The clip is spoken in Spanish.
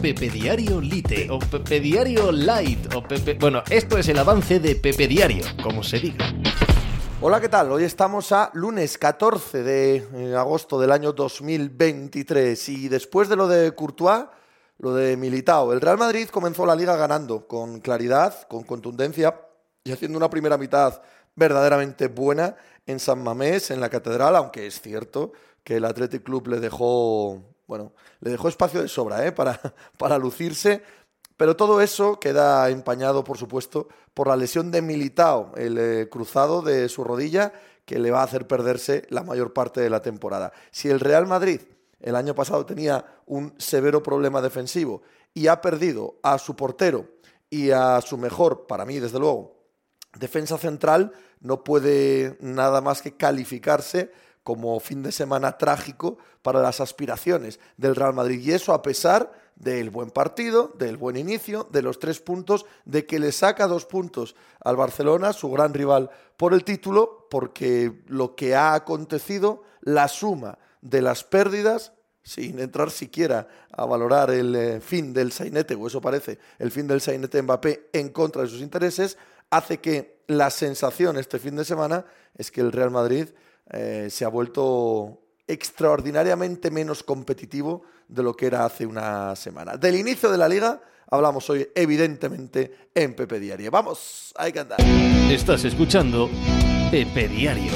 Pepe Diario Lite o Pepe Diario Light o Pepe... Bueno, esto es el avance de Pepe Diario, como se diga. Hola, ¿qué tal? Hoy estamos a lunes 14 de eh, agosto del año 2023 y después de lo de Courtois, lo de Militao, el Real Madrid comenzó la liga ganando con claridad, con contundencia y haciendo una primera mitad verdaderamente buena en San Mamés, en la Catedral, aunque es cierto que el Athletic Club le dejó, bueno, le dejó espacio de sobra ¿eh? para, para lucirse pero todo eso queda empañado, por supuesto, por la lesión de Militao, el eh, cruzado de su rodilla, que le va a hacer perderse la mayor parte de la temporada. Si el Real Madrid el año pasado tenía un severo problema defensivo y ha perdido a su portero y a su mejor, para mí desde luego, defensa central, no puede nada más que calificarse como fin de semana trágico para las aspiraciones del Real Madrid. Y eso a pesar del buen partido, del buen inicio, de los tres puntos, de que le saca dos puntos al Barcelona, su gran rival por el título, porque lo que ha acontecido, la suma de las pérdidas, sin entrar siquiera a valorar el eh, fin del sainete, o eso parece, el fin del sainete Mbappé en contra de sus intereses, hace que la sensación este fin de semana es que el Real Madrid eh, se ha vuelto extraordinariamente menos competitivo de lo que era hace una semana. Del inicio de la liga hablamos hoy evidentemente en Pepe Diario. Vamos, hay que andar. Estás escuchando Pepe Diario.